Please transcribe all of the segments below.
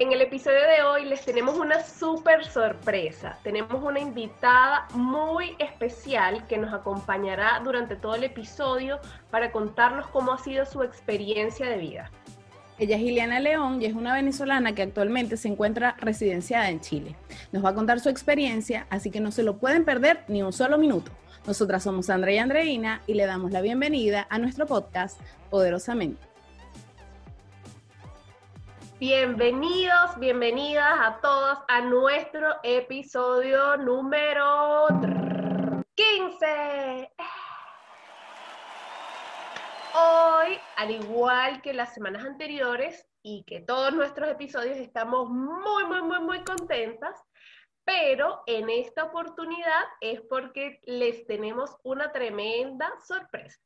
En el episodio de hoy les tenemos una súper sorpresa. Tenemos una invitada muy especial que nos acompañará durante todo el episodio para contarnos cómo ha sido su experiencia de vida. Ella es Ileana León y es una venezolana que actualmente se encuentra residenciada en Chile. Nos va a contar su experiencia, así que no se lo pueden perder ni un solo minuto. Nosotras somos Sandra y Andreina y le damos la bienvenida a nuestro podcast Poderosamente. Bienvenidos, bienvenidas a todos a nuestro episodio número 15. Hoy, al igual que las semanas anteriores y que todos nuestros episodios, estamos muy, muy, muy, muy contentas, pero en esta oportunidad es porque les tenemos una tremenda sorpresa.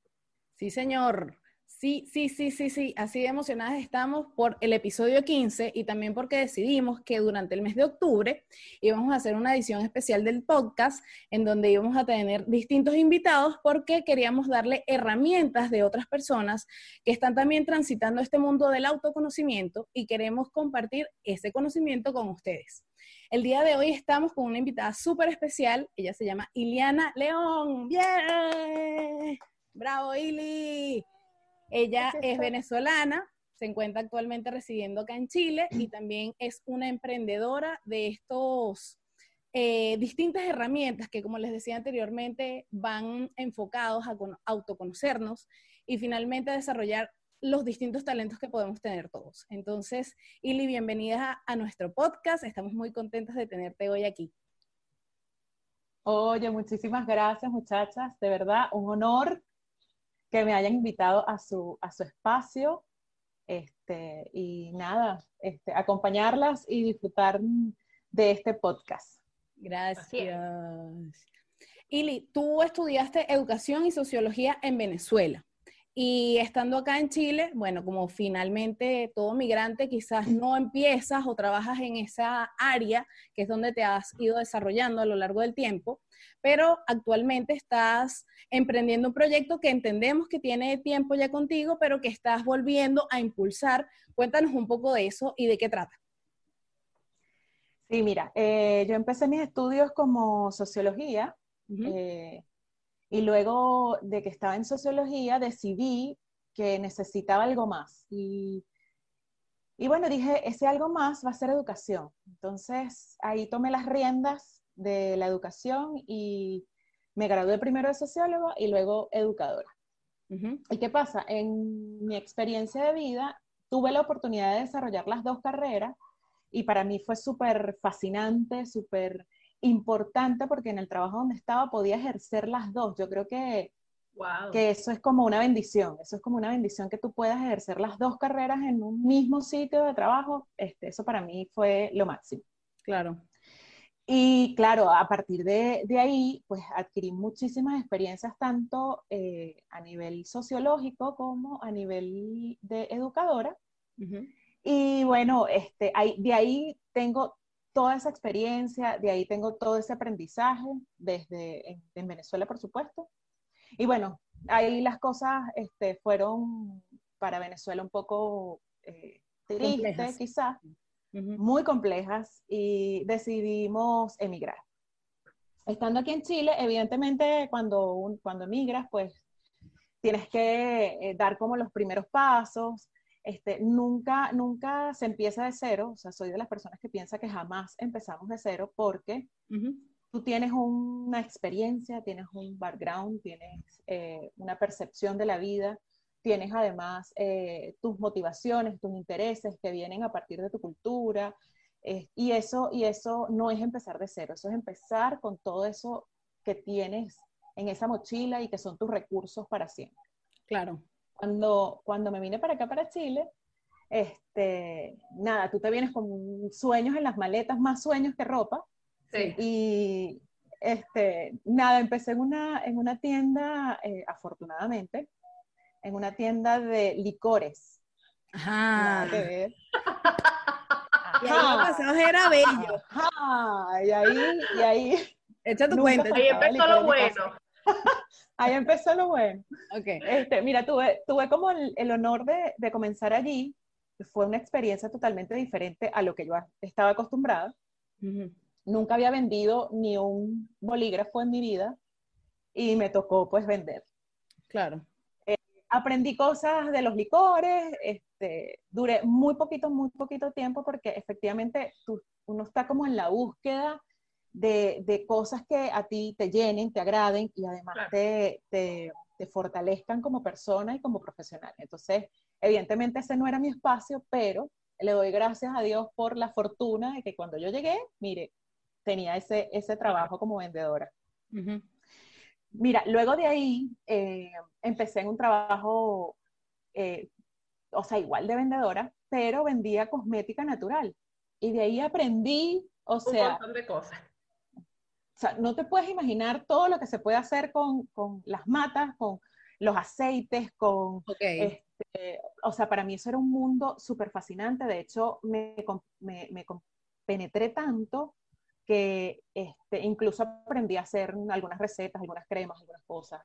Sí, señor. Sí, sí, sí, sí, sí, así de emocionadas estamos por el episodio 15 y también porque decidimos que durante el mes de octubre íbamos a hacer una edición especial del podcast en donde íbamos a tener distintos invitados porque queríamos darle herramientas de otras personas que están también transitando este mundo del autoconocimiento y queremos compartir ese conocimiento con ustedes. El día de hoy estamos con una invitada súper especial, ella se llama Iliana León. ¡Bien! ¡Bravo, Ili! Ella es venezolana, se encuentra actualmente residiendo acá en Chile y también es una emprendedora de estos eh, distintas herramientas que, como les decía anteriormente, van enfocados a autoconocernos y finalmente a desarrollar los distintos talentos que podemos tener todos. Entonces, Ili, bienvenida a, a nuestro podcast. Estamos muy contentos de tenerte hoy aquí. Oye, muchísimas gracias muchachas. De verdad, un honor que me hayan invitado a su, a su espacio. Este, y nada, este, acompañarlas y disfrutar de este podcast. Gracias. Ili, tú estudiaste educación y sociología en Venezuela. Y estando acá en Chile, bueno, como finalmente todo migrante quizás no empiezas o trabajas en esa área, que es donde te has ido desarrollando a lo largo del tiempo, pero actualmente estás emprendiendo un proyecto que entendemos que tiene tiempo ya contigo, pero que estás volviendo a impulsar. Cuéntanos un poco de eso y de qué trata. Sí, mira, eh, yo empecé mis estudios como sociología eh, y luego de que estaba en sociología decidí que necesitaba algo más. Y, y bueno, dije, ese algo más va a ser educación. Entonces ahí tomé las riendas de la educación y me gradué primero de sociólogo y luego educadora. ¿Y qué pasa? En mi experiencia de vida tuve la oportunidad de desarrollar las dos carreras y para mí fue súper fascinante, súper importante porque en el trabajo donde estaba podía ejercer las dos. Yo creo que, que eso es como una bendición, eso es como una bendición que tú puedas ejercer las dos carreras en un mismo sitio de trabajo. Este, eso para mí fue lo máximo. Claro. Y claro, a partir de, ahí, pues adquirí muchísimas experiencias tanto eh, a nivel sociológico como a nivel de educadora. Y bueno, este, de ahí tengo toda esa experiencia, de ahí tengo todo ese aprendizaje, desde en, Venezuela, por supuesto. Y bueno, ahí las cosas este, fueron para Venezuela un poco eh, tristes, quizás muy complejas y decidimos emigrar. Estando aquí en Chile, evidentemente cuando, cuando emigras, pues tienes que eh, dar como los primeros pasos. Este, nunca, nunca se empieza de cero, o sea, soy de las personas que piensa que jamás empezamos de cero porque tú tienes una experiencia, tienes un background, tienes eh, una percepción de la vida, tienes además eh, tus motivaciones, tus intereses que vienen a partir de tu cultura, eh, y, eso, y eso no es empezar de cero, eso es empezar con todo eso que tienes en esa mochila y que son tus recursos para siempre. Claro. Cuando, cuando me vine para acá, para Chile, este, nada, tú te vienes con sueños en las maletas, más sueños que ropa. Sí. Y este, nada, empecé en una, en una tienda, eh, afortunadamente, en una tienda de licores. Ajá. Y ahí era bello. Ajá. Y ahí, y ahí. Echa tu cuenta. Ahí empezó lo bueno. Ahí empezó lo bueno. Ok. Este, mira, tuve, tuve como el, el honor de, de, comenzar allí. fue una experiencia totalmente diferente a lo que yo estaba acostumbrada. Nunca había vendido ni un bolígrafo en mi vida y me tocó pues vender. Claro. Eh, aprendí cosas de los licores, este, duré muy poquito, muy poquito tiempo porque efectivamente uno está como en la búsqueda de, de, cosas que a ti te llenen, te agraden y además te, te, te, fortalezcan como persona y como profesional. Entonces, evidentemente ese no era mi espacio, pero le doy gracias a Dios por la fortuna de que cuando yo llegué, mire, tenía ese, ese trabajo como vendedora. Mira, luego de ahí eh, empecé en un trabajo, eh, o sea, igual de vendedora, pero vendía cosmética natural. Y de ahí aprendí, o sea... Un montón de cosas. Sea, no te puedes imaginar todo lo que se puede hacer con, con las matas, con los aceites, con... Este, o sea, para mí eso era un mundo súper fascinante. De hecho, me, me, me penetré tanto que este, incluso aprendí a hacer algunas recetas, algunas cremas, algunas cosas,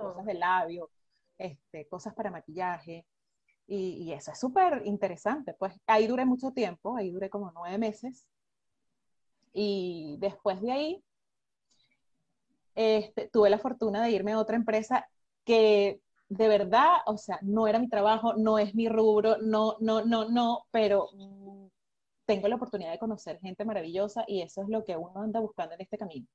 cosas de labio, este, cosas para maquillaje. Y, y eso es súper interesante. Pues ahí duré mucho tiempo, ahí duré como nueve meses. Y después de ahí, este, tuve la fortuna de irme a otra empresa que de verdad, o sea, no era mi trabajo, no es mi rubro, no, no, no, no, pero tengo la oportunidad de conocer gente maravillosa y eso es lo que uno anda buscando en este camino.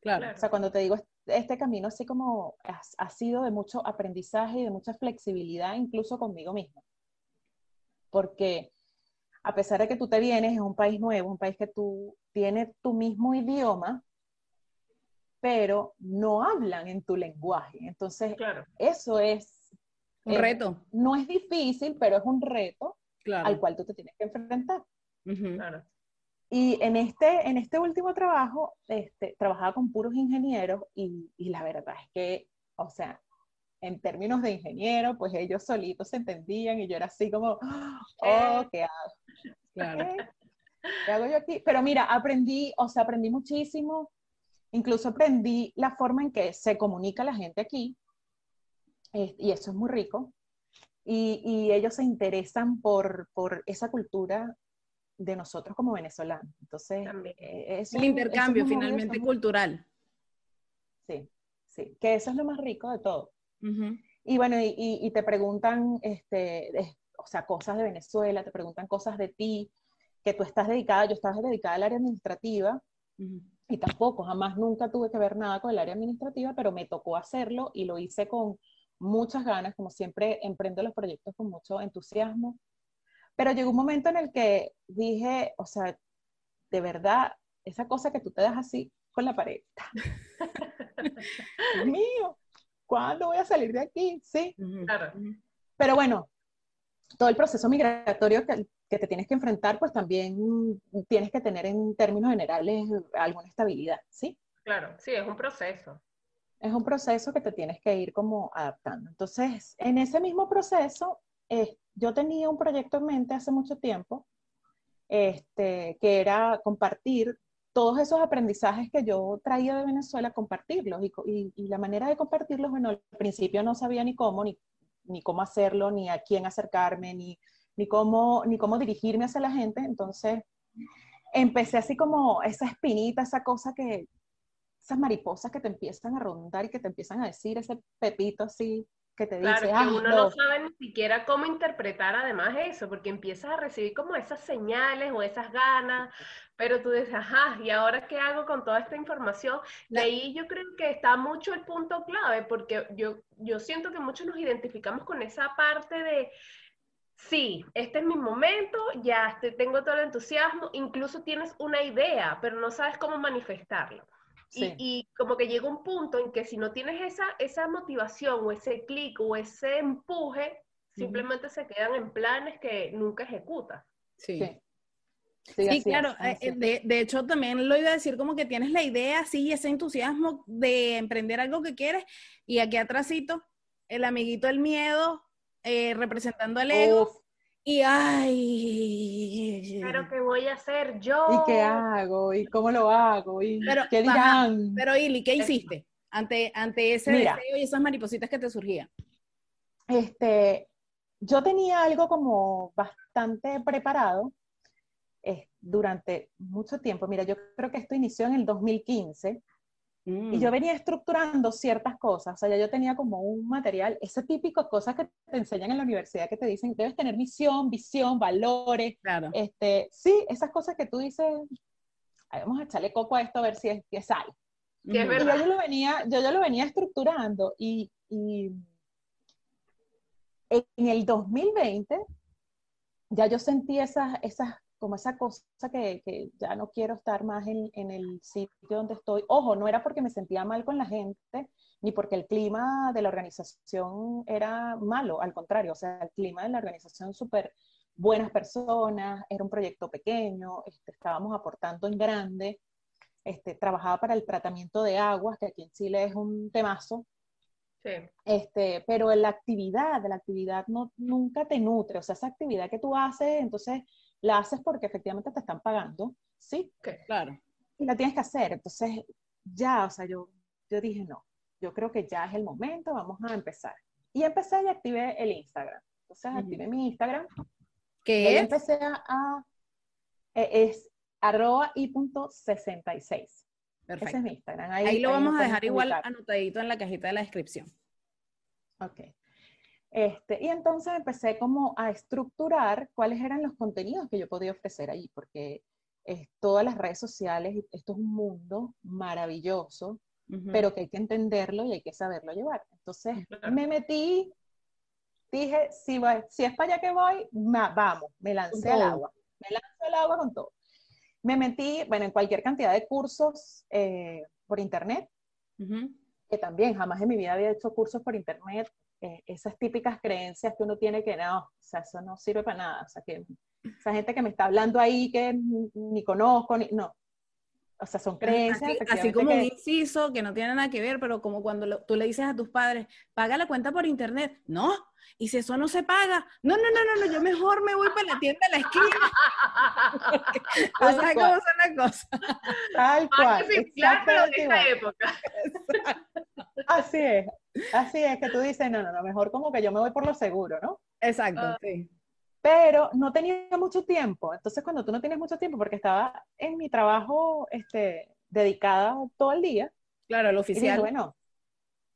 Claro. O sea, cuando te digo este camino, así como ha, sido de mucho aprendizaje y de mucha flexibilidad, incluso conmigo mismo. Porque a pesar de que tú te vienes en un país nuevo, un país que tú tienes tu mismo idioma, pero no hablan en tu lenguaje. Entonces, claro. eso es... Un reto. No es difícil, pero es un reto al cual tú te tienes que enfrentar. Y en este, en este último trabajo, este, trabajaba con puros ingenieros y, y, la verdad es que, o sea, en términos de ingeniero, pues ellos solitos se entendían y yo era así como, oh, ¿qué hago? Claro. ¿Qué hago yo aquí? Pero mira, aprendí, o sea, aprendí muchísimo. Incluso aprendí la forma en que se comunica la gente aquí. y eso es muy rico. Y, y ellos se interesan por, por esa cultura de nosotros como venezolanos. Entonces, eh, es el intercambio finalmente cultural. Sí, sí, que eso es lo más rico de todo. Y bueno, y, te preguntan, este, o sea, cosas de Venezuela, te preguntan cosas de ti, que tú estás dedicada, yo estaba dedicada al área administrativa, y tampoco, jamás, nunca tuve que ver nada con el área administrativa, pero me tocó hacerlo y lo hice con muchas ganas, como siempre emprendo los proyectos con mucho entusiasmo pero llegó un momento en el que dije, o sea, de verdad, esa cosa que tú te das así con la pared. Dios mío, ¿cuándo voy a salir de aquí? Sí. Claro. Pero bueno, todo el proceso migratorio que, que, te tienes que enfrentar, pues también tienes que tener en términos generales alguna estabilidad, ¿sí? Claro, sí, es un proceso. Es un proceso que te tienes que ir como adaptando. Entonces, en ese mismo proceso, yo tenía un proyecto en mente hace mucho tiempo, este, que era compartir todos esos aprendizajes que yo traía de Venezuela, compartirlos. Y, la manera de compartirlos, bueno, al principio no sabía ni cómo, ni, ni cómo hacerlo, ni a quién acercarme, ni, ni, cómo, ni cómo dirigirme hacia la gente. Entonces, empecé así como esa espinita, esa cosa que, esas mariposas que te empiezan a rondar y que te empiezan a decir, ese pepito así, que te claro, dice, que uno no sabe ni siquiera cómo interpretar además eso, porque empiezas a recibir como esas señales o esas ganas, pero tú dices, ajá, ¿y ahora qué hago con toda esta información? De ahí yo creo que está mucho el punto clave, porque yo, yo siento que muchos nos identificamos con esa parte de, sí, este es mi momento, ya tengo todo el entusiasmo, incluso tienes una idea, pero no sabes cómo manifestarlo. Y, como que llega un punto en que si no tienes esa, esa motivación o ese clic o ese empuje, simplemente se quedan en planes que nunca ejecutas. Sí. Sí, claro. Eh, de, de, hecho, también lo iba a decir como que tienes la idea, sí, ese entusiasmo de emprender algo que quieres y aquí atrásito, el amiguito del miedo, eh, representando al ego, y ay. Pero ¿qué voy a hacer yo? ¿Y qué hago? ¿Y cómo lo hago? ¿Y qué dirán? pero Ili, ¿qué hiciste ante, ante ese deseo y esas maripositas que te surgían? Este, yo tenía algo como bastante preparado eh, durante mucho tiempo. Mira, yo creo que esto inició en el 2015 y yo mm. venía estructurando ciertas cosas. O sea, ya yo tenía como un material, ese típico cosas que te enseñan en la universidad que te dicen, debes tener misión, visión, valores. Claro. Este, sí, esas cosas que tú dices, vamos a echarle coco a esto a ver si es que sale. y yo, lo venía, yo, yo lo venía estructurando y, y en el 2020 ya yo sentí esas, esas como esa cosa que, que ya no quiero estar más en, en, el sitio donde estoy. Ojo, no era porque me sentía mal con la gente, ni porque el clima de la organización era malo, al contrario, o sea, el clima de la organización súper buenas personas, era un proyecto pequeño, este, estábamos aportando en grande, este, trabajaba para el tratamiento de aguas, que aquí en Chile es un temazo, Sí. Este, pero la actividad, la actividad no, nunca te nutre, o sea, esa actividad que tú haces, entonces la haces porque efectivamente te están pagando, ¿sí? Claro. Y la tienes que hacer, entonces ya, o sea, yo, yo dije, no, yo creo que ya es el momento, vamos a empezar. Y empecé y activé el Instagram. Entonces activé mi Instagram. ¿Qué es? empecé a, e, es arroba y punto 66. Perfecto. Ese es mi Instagram. Ahí, lo vamos a dejar igual anotadito en la cajita de la descripción. Ok. Este, y entonces empecé como a estructurar cuáles eran los contenidos que yo podía ofrecer allí, porque es, todas las redes sociales, esto es un mundo maravilloso, Ujú. pero que hay que entenderlo y hay que saberlo llevar. Entonces Claro. me metí, dije, si, voy- si es para allá que voy, ma- vamos, me lancé al agua, me lanzo al agua con todo. Me metí, bueno, en cualquier cantidad de cursos eh, por internet, Ujú. que también jamás en mi vida había hecho cursos por internet, eh, esas típicas creencias que uno tiene que no, o sea, eso no sirve para nada, o sea, que esa gente que me está hablando ahí que ni, conozco, ni, no, o sea, son creencias. Así, así como un que- inciso que no tiene nada que ver, pero como cuando lo- tú le dices a tus padres, paga la cuenta por internet. No, y si eso no se paga, no, no, no, no, no yo mejor me voy para la tienda de la esquina. ¿Tú Tal sabes cual. cómo son las cosas? Tal cual. Marketing plan, pero esta época. Así es, así es que tú dices, no, no, no, mejor como que yo me voy por lo seguro, ¿no? Exacto, Ah. sí. Pero no tenía mucho tiempo, entonces cuando tú no tienes mucho tiempo, porque estaba en mi trabajo este, dedicada todo el día, Claro, lo y dije, oficial. bueno,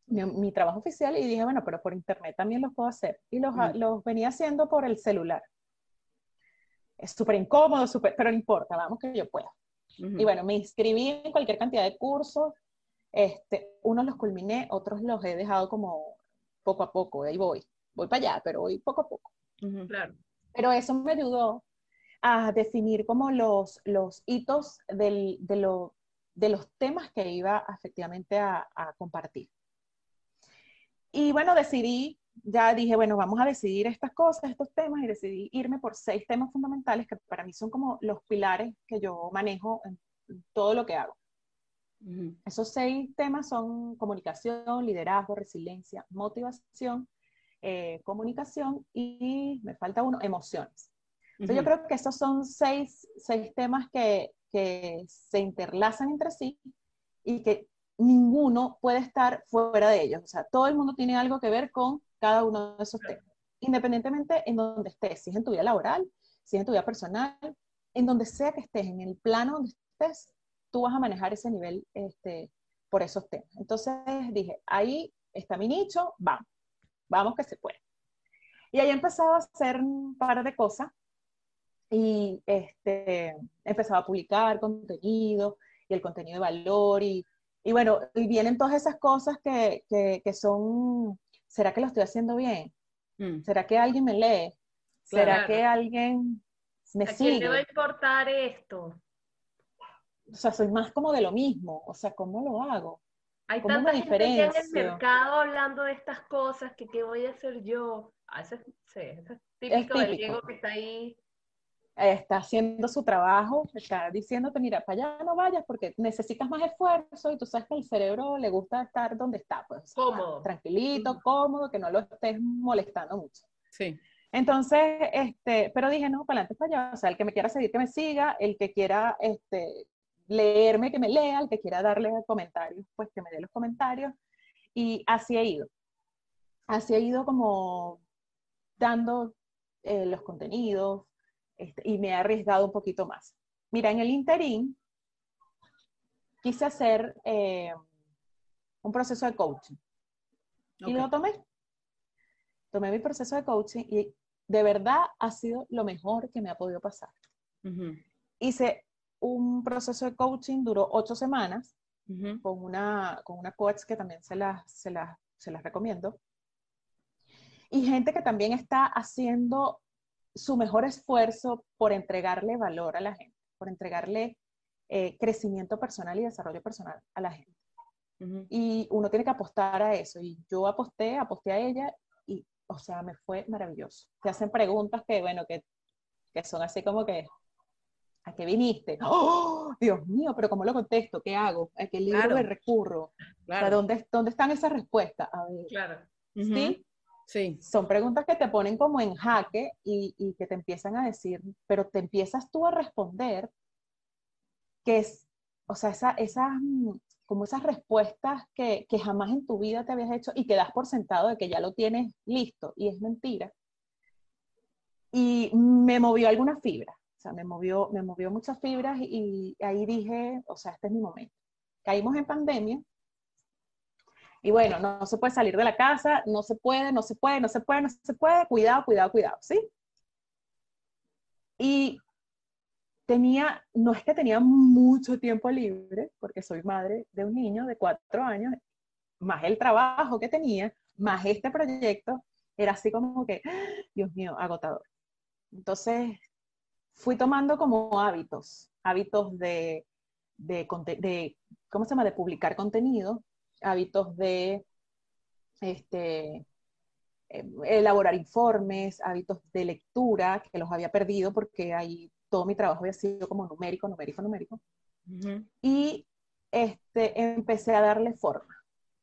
mi, mi trabajo oficial, y dije, bueno, pero por internet también los puedo hacer. Y los, Mm. los venía haciendo por el celular. Es súper incómodo, súper, pero no importa, vamos que yo pueda. Ujú. Y bueno, me inscribí en cualquier cantidad de cursos. Este, unos los culminé, otros los he dejado como poco a poco, ahí voy. Voy para allá, pero voy poco a poco. Claro. Pero eso me ayudó a definir como los, los hitos del- de, lo- de los temas que iba efectivamente a, a compartir. Y bueno, decidí, ya dije, bueno, vamos a decidir estas cosas, estos temas, y decidí irme por seis temas fundamentales que para mí son como los pilares que yo manejo en todo lo que hago. Esos seis temas son comunicación, liderazgo, resiliencia, motivación, eh, comunicación y me falta uno, emociones. Entonces yo creo que esos son seis, seis temas que, que se interlazan entre sí y que ninguno puede estar fuera de ellos. O sea, todo el mundo tiene algo que ver con cada uno de esos temas, independientemente en donde estés, si es en tu vida laboral, si es en tu vida personal, en donde sea que estés, en el plano donde estés, tú vas a manejar ese nivel este, por esos temas. Entonces dije, ahí está mi nicho, vamos, vamos que se puede. Y ahí empezaba a hacer un par de cosas y este, empezaba a publicar contenido y el contenido de valor y, y bueno, y vienen todas esas cosas que, que, que son, ¿será que lo estoy haciendo bien? Mm. ¿Será que alguien me lee? ¿Será Claro. que alguien me ¿A quién le va a sigue? importar esto? O sea, soy más como de lo mismo. O sea, ¿cómo lo hago? Hay ¿Cómo tanta me gente en el mercado hablando de estas cosas, que qué voy a hacer yo. Ah, eso es, sí, eso es típico del típico. Diego que está ahí. Está haciendo su trabajo, está diciéndote, mira, para allá no vayas porque necesitas más esfuerzo y tú sabes que al cerebro le gusta estar donde está, pues. Cómodo. Tranquilito, cómodo, que no lo estés molestando mucho. Sí. Entonces, este, pero dije, no, para adelante, para allá. O sea, el que me quiera seguir, que me siga, el que quiera este, leerme, que me lea, el que quiera darle comentarios, pues que me dé los comentarios. Y así he ido. Así he ido como dando eh, los contenidos este, y me he arriesgado un poquito más. Mira, en el interín quise hacer eh, un proceso de coaching y lo tomé. Tomé mi proceso de coaching y de verdad ha sido lo mejor que me ha podido pasar. Hice un proceso de coaching, duró ocho semanas, con, una, con una coach que también se las, se, se las recomiendo. Y gente que también está haciendo su mejor esfuerzo por entregarle valor a la gente, por entregarle eh, crecimiento personal y desarrollo personal a la gente. Y uno tiene que apostar a eso. Y yo aposté, aposté a ella y, o sea, me fue maravilloso. Te hacen preguntas que, bueno, que, que son así como que, ¿a qué viniste? ¡Oh, Dios mío, pero ¿cómo lo contesto? ¿Qué hago? ¿A qué libro me recurro? ¿dónde, ¿dónde, están esas respuestas? A ver. Claro. ¿Sí? Sí. Son preguntas que te ponen como en jaque y, y, que te empiezan a decir, pero te empiezas tú a responder que es, o sea, esa, esas, mm, como esas respuestas que, que, jamás en tu vida te habías hecho y que das por sentado de que ya lo tienes listo y es mentira. Y me movió alguna fibra, o sea, me movió, me movió muchas fibras y, y ahí dije, o sea, este es mi momento. Caímos en pandemia y bueno, no, se puede salir de la casa, no se puede, no se puede, no se puede, no se puede, cuidado, cuidado, cuidado, ¿sí? Y tenía, no es que tenía mucho tiempo libre, porque soy madre de un niño de cuatro años, más el trabajo que tenía, más este proyecto, era así como que, Dios mío, agotador. Entonces, fui tomando como hábitos, hábitos de, de, de ¿cómo se llama?, de publicar contenido, hábitos de este, eh, elaborar informes, hábitos de lectura, que los había perdido porque ahí todo mi trabajo había sido como numérico, numérico, numérico. Y este, empecé a darle forma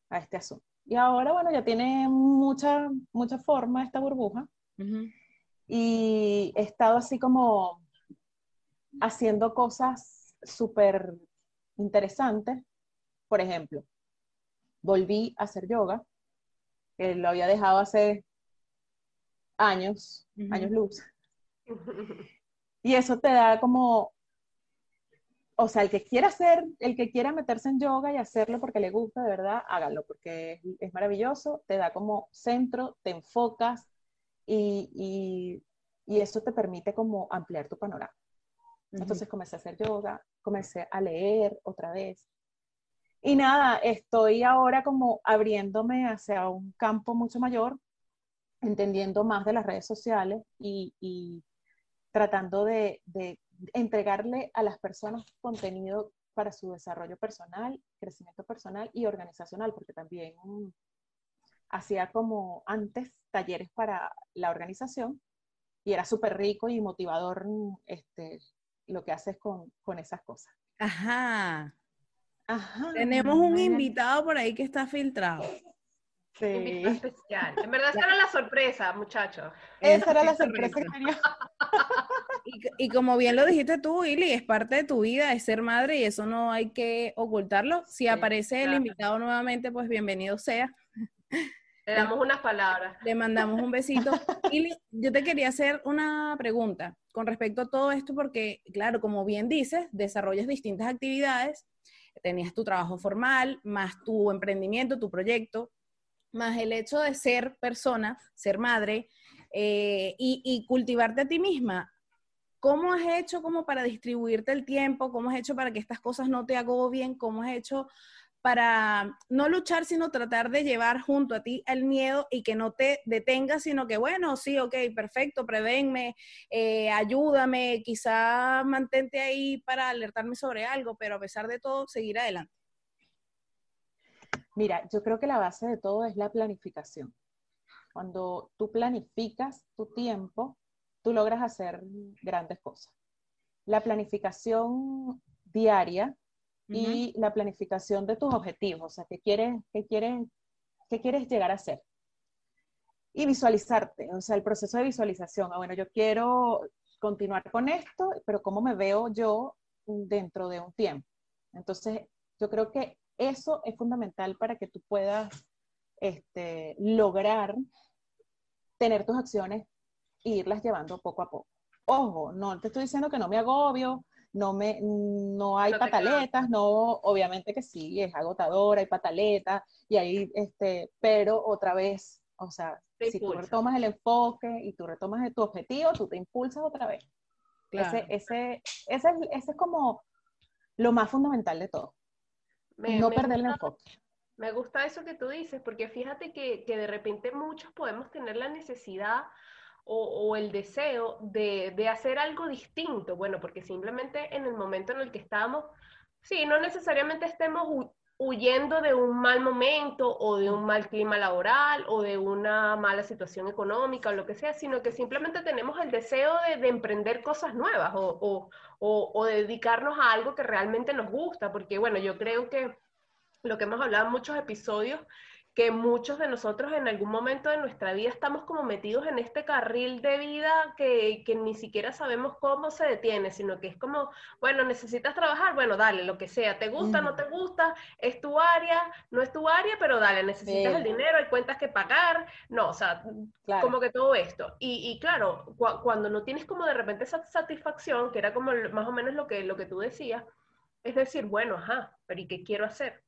a este asunto. Y ahora, bueno, ya tiene mucha, mucha forma esta burbuja. Y he estado así como haciendo cosas súper interesantes. Por ejemplo, volví a hacer yoga, que lo había dejado hace años, años luz. Y eso te da como, o sea, el que quiera hacer, el que quiera meterse en yoga y hacerlo porque le gusta, de verdad, hágalo, porque es, maravilloso, te da como centro, te enfocas y, y, eso te permite como ampliar tu panorama. Entonces comencé a hacer yoga, comencé a leer otra vez, y nada, estoy ahora como abriéndome hacia un campo mucho mayor, entendiendo más de las redes sociales y, tratando de, entregarle a las personas contenido para su desarrollo personal, crecimiento personal y organizacional, porque también hacía como antes talleres para la organización y era súper rico y motivador este, lo que haces con, con esas cosas. Ajá. Tenemos un invitado por ahí que está filtrado. Sí. especial. En verdad, esa era la sorpresa, muchachos. Esa era la sorpresa que tenía. Y, como bien lo dijiste tú, Willy, es parte de tu vida, es ser madre y eso no hay que ocultarlo. Si aparece el invitado nuevamente, pues bienvenido sea. Le damos unas palabras. Le mandamos un besito. Ili, yo te quería hacer una pregunta con respecto a todo esto, porque, claro, como bien dices, desarrollas distintas actividades tenías tu trabajo formal, más tu emprendimiento, tu proyecto, más el hecho de ser persona, ser madre eh, y, cultivarte a ti misma. ¿Cómo has hecho como para distribuirte el tiempo? ¿Cómo has hecho para que estas cosas no te bien? ¿Cómo has hecho para no luchar, sino tratar de llevar junto a ti el miedo y que no te detenga, sino que, bueno, sí, ok, perfecto, prevenme, eh, ayúdame, quizá mantente ahí para alertarme sobre algo, pero a pesar de todo, seguir adelante. Mira, yo creo que la base de todo es la planificación. Cuando tú planificas tu tiempo, tú logras hacer grandes cosas. La planificación diaria y la planificación de tus objetivos, o sea, qué quieres, qué quieres, qué quieres llegar a ser. Y visualizarte, o sea, el proceso de visualización. Ah, bueno, yo quiero continuar con esto, pero ¿cómo me veo yo dentro de un tiempo? Entonces, yo creo que eso es fundamental para que tú puedas este, lograr tener tus acciones e irlas llevando poco a poco. Ojo, no te estoy diciendo que no me agobio, no me no hay pataletas, no, obviamente que sí, es agotador, hay pataletas y ahí este, pero otra vez, o sea, si tú retomas el enfoque y tú retomas tu objetivo, tú te impulsas otra vez. Ese, ese, ese, ese, es como lo más fundamental de todo. no perder el enfoque. Me gusta eso que tú dices, porque fíjate que, que de repente muchos podemos tener la necesidad o, el deseo de, de, hacer algo distinto. Bueno, porque simplemente en el momento en el que estamos, sí, no necesariamente estemos huyendo de un mal momento o de un mal clima laboral o de una mala situación económica o lo que sea, sino que simplemente tenemos el deseo de, de emprender cosas nuevas o, o, o, dedicarnos a algo que realmente nos gusta, porque bueno, yo creo que lo que hemos hablado en muchos episodios que muchos de nosotros en algún momento de nuestra vida estamos como metidos en este carril de vida que, que, ni siquiera sabemos cómo se detiene, sino que es como, bueno, necesitas trabajar, bueno, dale, lo que sea, te gusta, no te gusta, es tu área, no es tu área, pero dale, necesitas el dinero, hay cuentas que pagar, no, o sea, como que todo esto. Y, y claro, cuando no tienes como de repente esa satisfacción, que era como más o menos lo que, lo que tú decías, es decir, bueno, ajá, pero ¿y qué quiero hacer?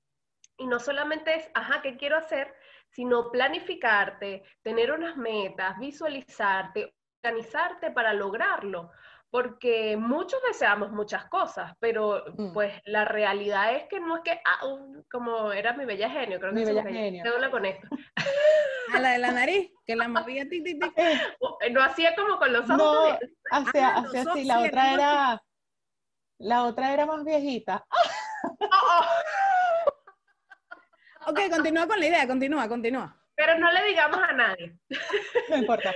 Y no solamente es, ajá, ¿qué quiero hacer? Sino planificarte, tener unas metas, visualizarte, organizarte para lograrlo. Porque muchos deseamos muchas cosas, pero mm. pues la realidad es que no es que, ah, como era mi bella genio, creo que mi bella genio. con esto. A la de la nariz, que la movía tic, tic, tic. No hacía como con los ojos. No, hacía, ah, hacía así, la otra era, la otra era más viejita. Oh, oh. Ok, continúa con la idea, continúa, continúa. Pero no le digamos a nadie. No importa.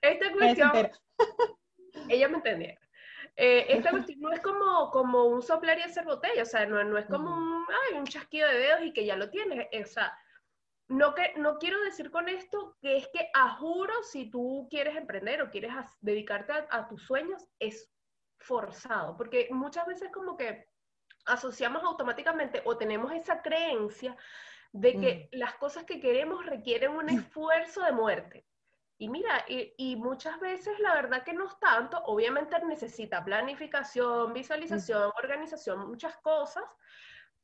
Esta cuestión, ella me entendía. Eh, esta cuestión no es como, como un soplar y hacer botella, o sea, no, no es como un, ay, un chasquido de dedos y que ya lo tienes. O sea, no, que, no quiero decir con esto que es que a juro si tú quieres emprender o quieres dedicarte a, a tus sueños, es forzado, porque muchas veces como que asociamos automáticamente o tenemos esa creencia de que mm. las cosas que queremos requieren un esfuerzo de muerte. Y mira, y, muchas veces la verdad que no es tanto, obviamente necesita planificación, visualización, organización, muchas cosas,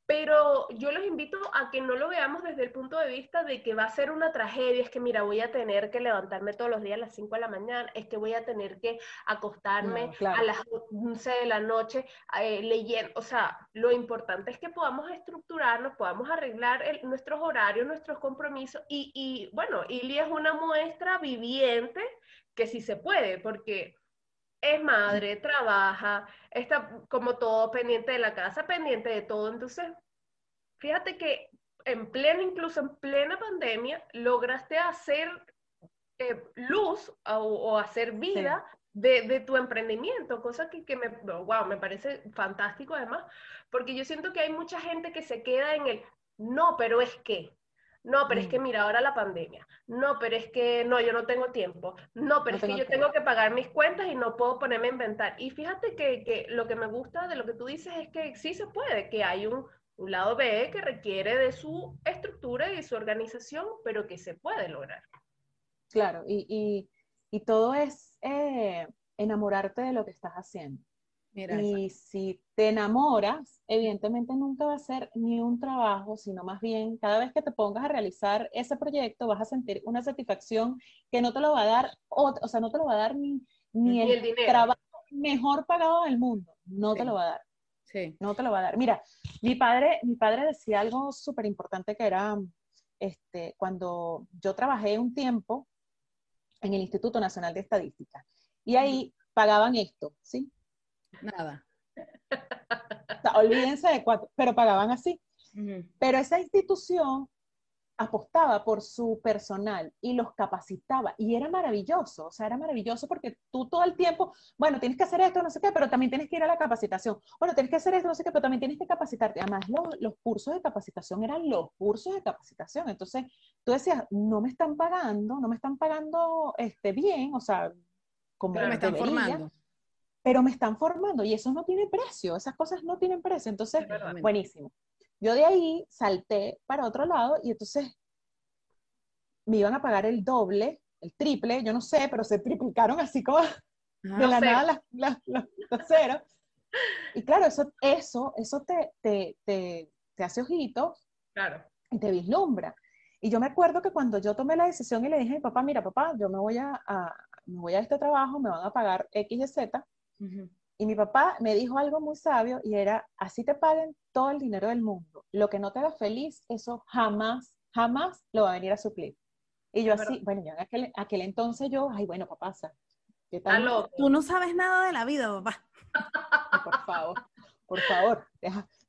pero yo los invito a que no lo veamos desde el punto de vista de que va a ser una tragedia, es que mira, voy a tener que levantarme todos los días a las 5 de la mañana, es que voy a tener que acostarme a las 11 de la noche eh, leyendo, o sea, lo importante es que podamos estructurarnos, podamos arreglar nuestros horarios, nuestros compromisos y, y bueno, Ili es una muestra viviente que sí se puede, porque es madre, trabaja, está como todo pendiente de la casa, pendiente de todo. Entonces, fíjate que en plena, incluso en plena pandemia, lograste hacer eh, luz o, hacer vida de, tu emprendimiento, cosa que, que me, wow, me parece fantástico además, porque yo siento que hay mucha gente que se queda en el, no, pero es que, no, pero es que mm. mira, ahora la pandemia. No, pero es que no, yo no tengo tiempo. No, pero es que yo tengo que pagar mis cuentas y no puedo ponerme a inventar. Y fíjate que, lo que me gusta de lo que tú dices es que sí se puede, que hay un, lado B que requiere de su estructura y de su organización, pero que se puede lograr. Claro, y, todo es eh, enamorarte de lo que estás haciendo y si te enamoras, evidentemente nunca va a ser ni un trabajo, sino más bien cada vez que te pongas a realizar ese proyecto vas a sentir una satisfacción que no te lo va a dar, o, o sea, no te lo va a dar ni, ni, el, trabajo mejor pagado del mundo, no te lo va a dar. Sí. No te lo va a dar. Mira, mi padre, mi padre decía algo súper importante que era, este, cuando yo trabajé un tiempo en el Instituto Nacional de Estadística, y ahí pagaban esto, ¿sí? Nada. Olvídense de cuatro, pero pagaban así. Pero esa institución apostaba por su personal y los capacitaba y era maravilloso, o sea, era maravilloso porque tú todo el tiempo, bueno, tienes que hacer esto, no sé qué, pero también tienes que ir a la capacitación, bueno, tienes que hacer esto, no sé qué, pero también tienes que capacitarte. Además, los, los cursos de capacitación eran los cursos de capacitación, entonces tú decías, no me están pagando, no me están pagando este, bien, o sea, como me están formando pero me están formando y eso no tiene precio, esas cosas no tienen precio. Entonces, buenísimo. Yo de ahí salté para otro lado y entonces me iban a pagar el doble el triple, yo no sé, pero se triplicaron así como de la nada los ceros. Y claro, eso, eso, eso te, te, te, te hace ojitos claro. y te vislumbra. Y yo me acuerdo que cuando yo tomé la decisión y le dije a mi papá, mira papá, yo me voy a, me voy a este trabajo, me van a pagar X y Z. Y mi papá me dijo algo muy sabio y era, así te paguen todo el dinero del mundo. Lo que no te haga feliz, eso jamás, jamás lo va a venir a suplir. Y yo así, bueno, ya en aquel, aquel, entonces yo, ay, bueno, papá, ¿qué tal? Tú no sabes nada de la vida, papá. por favor, por favor,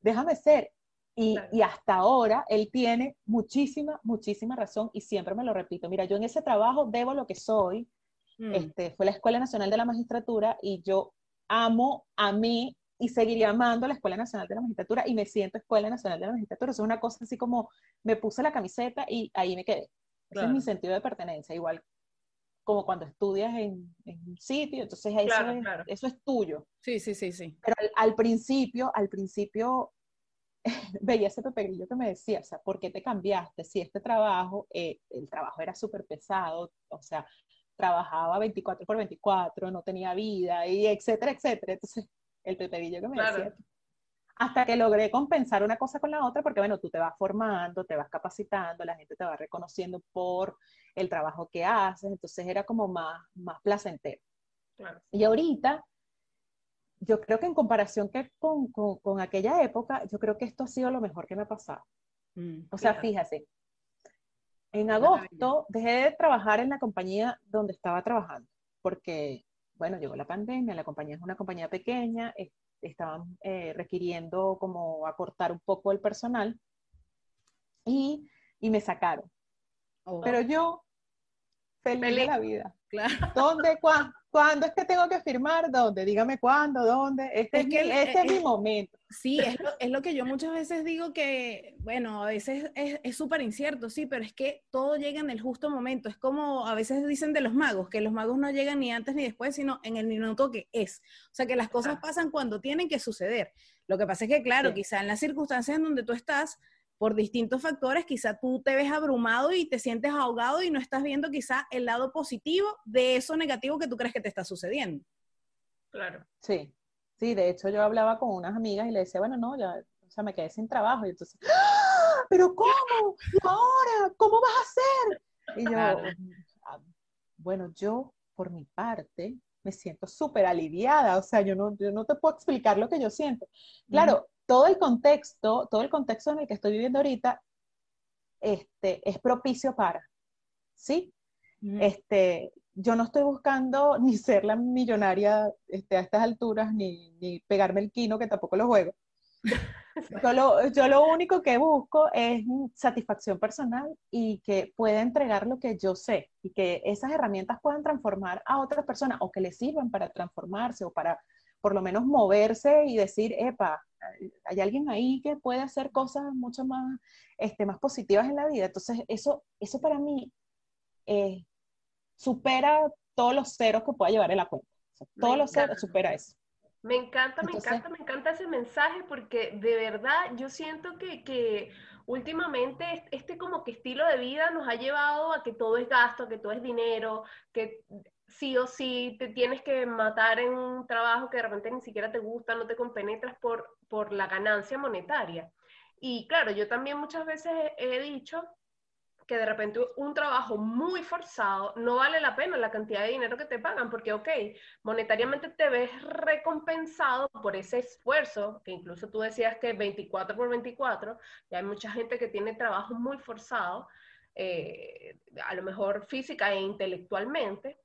déjame ser. Y, y, hasta ahora él tiene muchísima, muchísima razón y siempre me lo repito. Mira, yo en ese trabajo debo lo que soy. Mm. Este, fue la Escuela Nacional de la Magistratura y yo amo a mí y seguiría amando la Escuela Nacional de la Magistratura y me siento Escuela Nacional de la Magistratura. Eso es una cosa así como me puse la camiseta y ahí me quedé. Ese es mi sentido de pertenencia, igual como cuando estudias en, un sitio, entonces eso, es, eso, es, tuyo. Sí, sí, sí, sí. Pero al, principio, al principio veía ese peperillo que me decía, o sea, ¿por qué te cambiaste? Si este trabajo, eh, el trabajo era súper pesado, o sea, trabajaba 24 por 24, no tenía vida, y etcétera, etcétera. Entonces, el peperillo que me decía. Hasta que logré compensar una cosa con la otra, porque bueno, tú te vas formando, te vas capacitando, la gente te va reconociendo por el trabajo que haces, entonces era como más, más placentero. Y ahorita, yo creo que en comparación que con, con, aquella época, yo creo que esto ha sido lo mejor que me ha pasado. Mm, o sea, fíjate, en agosto dejé de trabajar en la compañía donde estaba trabajando, porque, bueno, llegó la pandemia, la compañía es una compañía pequeña, estaban eh, requiriendo como acortar un poco el personal y, y me sacaron. Oh. Pero yo, feliz, de la vida. Claro. ¿Dónde, cuándo? ¿Cuándo es que tengo que firmar? ¿Dónde? Dígame cuándo, dónde. Este es, mi, este es, mi momento. Sí, es lo, es lo, que yo muchas veces digo que, bueno, a veces es súper incierto, sí, pero es que todo llega en el justo momento. Es como a veces dicen de los magos, que los magos no llegan ni antes ni después, sino en el minuto que es. O sea, que las cosas pasan cuando tienen que suceder. Lo que pasa es que, claro, quizá en las circunstancias en donde tú estás, por distintos factores, quizá tú te ves abrumado y te sientes ahogado y no estás viendo quizá el lado positivo de eso negativo que tú crees que te está sucediendo. Claro. Sí, sí, de hecho yo hablaba con unas amigas y le decía, bueno, no, ya, o sea, me quedé sin trabajo y entonces, ¡Ah! pero ¿cómo? ¿Y ahora? ¿Cómo vas a hacer? Y yo, ah, bueno, yo por mi parte me siento súper aliviada, o sea, yo no, yo no te puedo explicar lo que yo siento. Claro, todo el contexto, todo el contexto en el que estoy viviendo ahorita, este, es propicio para, ¿sí? Este, yo no estoy buscando ni ser la millonaria este, a estas alturas, ni, ni pegarme el quino, que tampoco lo juego. yo, lo, yo lo único que busco es satisfacción personal y que pueda entregar lo que yo sé y que esas herramientas puedan transformar a otras personas o que les sirvan para transformarse o para por lo menos moverse y decir, epa, hay alguien ahí que puede hacer cosas mucho más, este, más positivas en la vida. Entonces, eso, eso para mí eh, supera todos los ceros que pueda llevar en la cuenta. todos los ceros supera eso. Me encanta, me encanta, me encanta ese mensaje porque de verdad yo siento que, que, últimamente este como que estilo de vida nos ha llevado a que todo es gasto, que todo es dinero, que sí o sí te tienes que matar en un trabajo que de repente ni siquiera te gusta, no te compenetras por, por la ganancia monetaria. Y claro, yo también muchas veces he, dicho que de repente un trabajo muy forzado no vale la pena la cantidad de dinero que te pagan, porque, ok, monetariamente te ves recompensado por ese esfuerzo, que incluso tú decías que 24 por 24, y hay mucha gente que tiene trabajo muy forzado, eh, a lo mejor física e intelectualmente,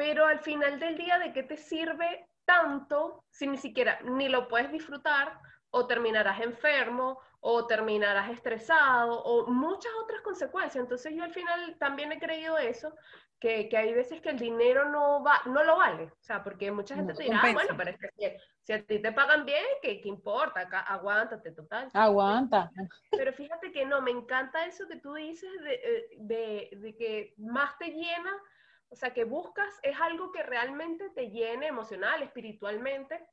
pero al final del día, ¿de qué te sirve tanto si ni siquiera ni lo puedes disfrutar o terminarás enfermo o terminarás estresado o muchas otras consecuencias? Entonces yo al final también he creído eso, que, que hay veces que el dinero no, va, no lo vale, o sea, porque mucha gente te dirá, ah, bueno, pero es que si, a ti te pagan bien, ¿qué, qué importa? Acá, aguántate, total. Aguanta. Pero fíjate que no, me encanta eso que tú dices de, eh, de, de que más te llena o sea, que buscas es algo que realmente te llene emocional, espiritualmente,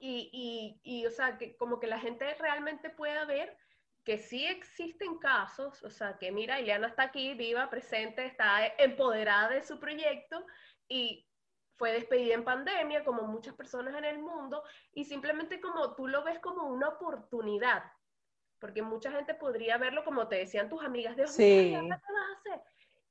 y, y, y, o sea, que como que la gente realmente pueda ver que sí existen casos, o sea, que mira, Ileana está aquí, viva, presente, está empoderada de su proyecto y fue despedida en pandemia, como muchas personas en el mundo, y simplemente como tú lo ves como una oportunidad, porque mucha gente podría verlo como te decían tus amigas, de, sí. ¿qué vas a hacer?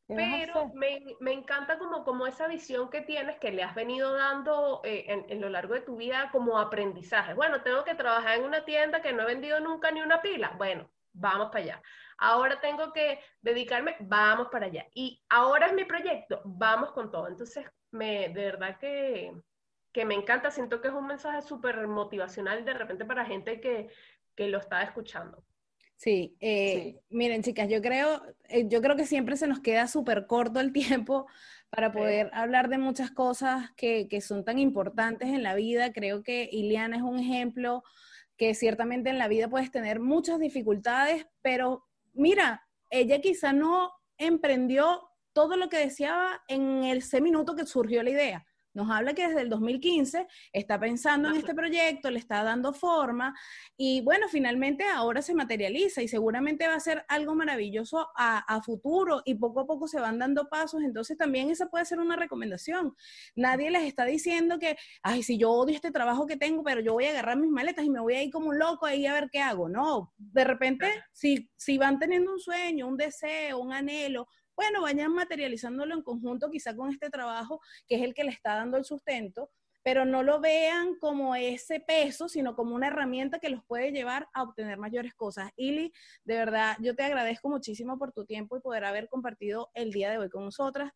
Pero me, me, encanta como, como esa visión que tienes, que le has venido dando eh, en, en, lo largo de tu vida como aprendizaje. Bueno, tengo que trabajar en una tienda que no he vendido nunca ni una pila. Bueno, vamos para allá. Ahora tengo que dedicarme, vamos para allá. Y ahora es mi proyecto, vamos con todo. Entonces, me, de verdad que, que me encanta, siento que es un mensaje súper motivacional de repente para gente que, que lo está escuchando. Sí, eh, miren chicas, yo creo, eh, yo creo que siempre se nos queda súper corto el tiempo para poder hablar de muchas cosas que, que, son tan importantes en la vida. Creo que Iliana es un ejemplo que ciertamente en la vida puedes tener muchas dificultades, pero mira, ella quizá no emprendió todo lo que deseaba en ese minuto que surgió la idea nos habla que desde el 2015 está pensando en este proyecto, le está dando forma y bueno, finalmente ahora se materializa y seguramente va a ser algo maravilloso a, futuro y poco a poco se van dando pasos. Entonces también esa puede ser una recomendación. Nadie les está diciendo que, ay, si yo odio este trabajo que tengo, pero yo voy a agarrar mis maletas y me voy a ir como un loco ahí a ver qué hago. No, de repente, si, si van teniendo un sueño, un deseo, un anhelo, bueno, vayan materializándolo en conjunto quizá con este trabajo que es el que le está dando el sustento, pero no lo vean como ese peso, sino como una herramienta que los puede llevar a obtener mayores cosas. Ili, de verdad, yo te agradezco muchísimo por tu tiempo y poder haber compartido el día de hoy con nosotras.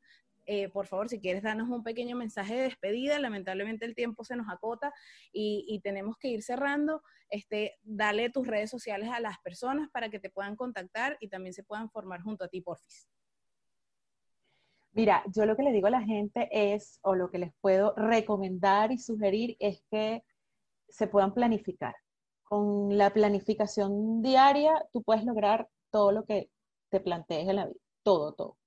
Eh, por favor, si quieres darnos un pequeño mensaje de despedida, lamentablemente el tiempo se nos acota y, y, tenemos que ir cerrando. Este, dale tus redes sociales a las personas para que te puedan contactar y también se puedan formar junto a ti, porfis. Mira, yo lo que le digo a la gente es, o lo que les puedo recomendar y sugerir es que se puedan planificar. Con la planificación diaria, tú puedes lograr todo lo que te plantees en la vida, todo, todo.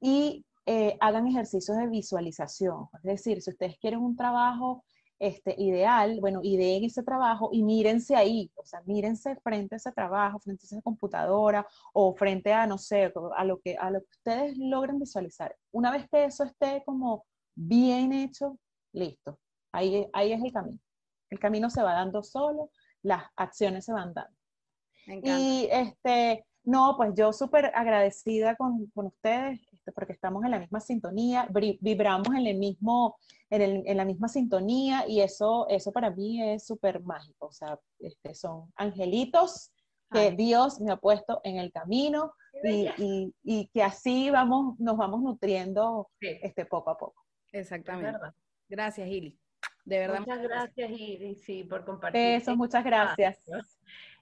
Y eh, hagan ejercicios de visualización. Es decir, si ustedes quieren un trabajo este, ideal, bueno, ideen ese trabajo y mírense ahí, o sea, mírense frente a ese trabajo, frente a esa computadora o frente a, no sé, a lo que, a lo que ustedes logren visualizar. Una vez que eso esté como bien hecho, listo, ahí, ahí es el camino. El camino se va dando solo, las acciones se van dando. Y este, no, pues yo súper agradecida con, con ustedes, este, porque estamos en la misma sintonía, vibramos en el mismo, en, la misma sintonía y eso, eso para mí es súper mágico. O sea, este, son angelitos que Dios me ha puesto en el camino y, y, que así vamos, nos vamos nutriendo este, poco a poco. Exactamente. Gracias, Ili. De verdad. Muchas gracias, Ili, sí, por compartir. Eso, muchas gracias.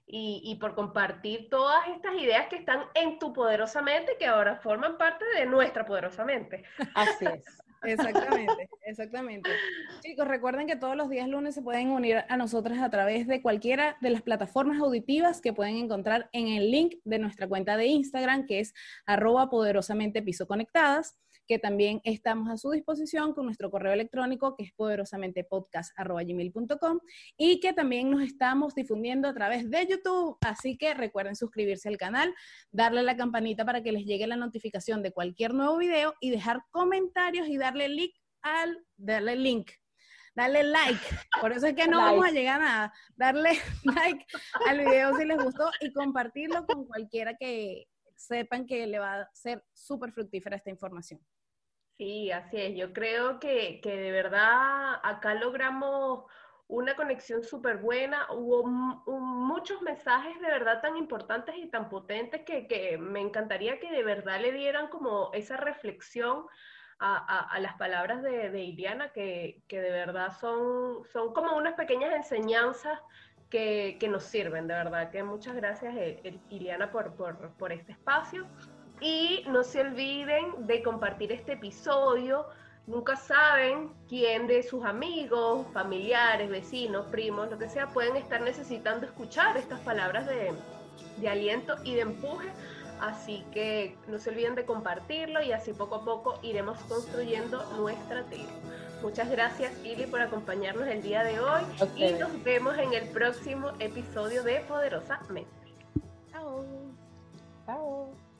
Y, y, por compartir todas estas ideas que están en tu poderosa mente, que ahora forman parte de nuestra poderosa mente. Así es. Exactamente, exactamente. Chicos, recuerden que todos los días lunes se pueden unir a nosotras a través de cualquiera de las plataformas auditivas que pueden encontrar en el link de nuestra cuenta de Instagram, que es arroba poderosamente piso conectadas que también estamos a su disposición con nuestro correo electrónico que es poderosamente.podcast.gmail.com y que también nos estamos difundiendo a través de YouTube. Así que recuerden suscribirse al canal, darle a la campanita para que les llegue la notificación de cualquier nuevo video y dejar comentarios y darle link al, darle link darle like. Por eso es que no vamos a llegar a nada. Darle like al video si les gustó y compartirlo con cualquiera que sepan que le va a ser súper fructífera esta información. Sí, así es. Yo creo que, de verdad acá logramos una conexión súper buena. Hubo muchos mensajes de verdad tan importantes y tan potentes que, me encantaría que de verdad le dieran como esa reflexión a, las palabras de, de Iliana, que, de verdad son, son como unas pequeñas enseñanzas que, nos sirven, de verdad. Que muchas gracias, eh, Iliana, por, por, por este espacio. Y no se olviden de compartir este episodio. Nunca saben quién de sus amigos, familiares, vecinos, primos, lo que sea, pueden estar necesitando escuchar estas palabras de, aliento y de empuje. Así que no se olviden de compartirlo y así poco a poco iremos construyendo nuestra tribu. Muchas gracias, Ili, por acompañarnos el día de hoy y nos vemos en el próximo episodio de Poderosa Mente. Chao. Chao.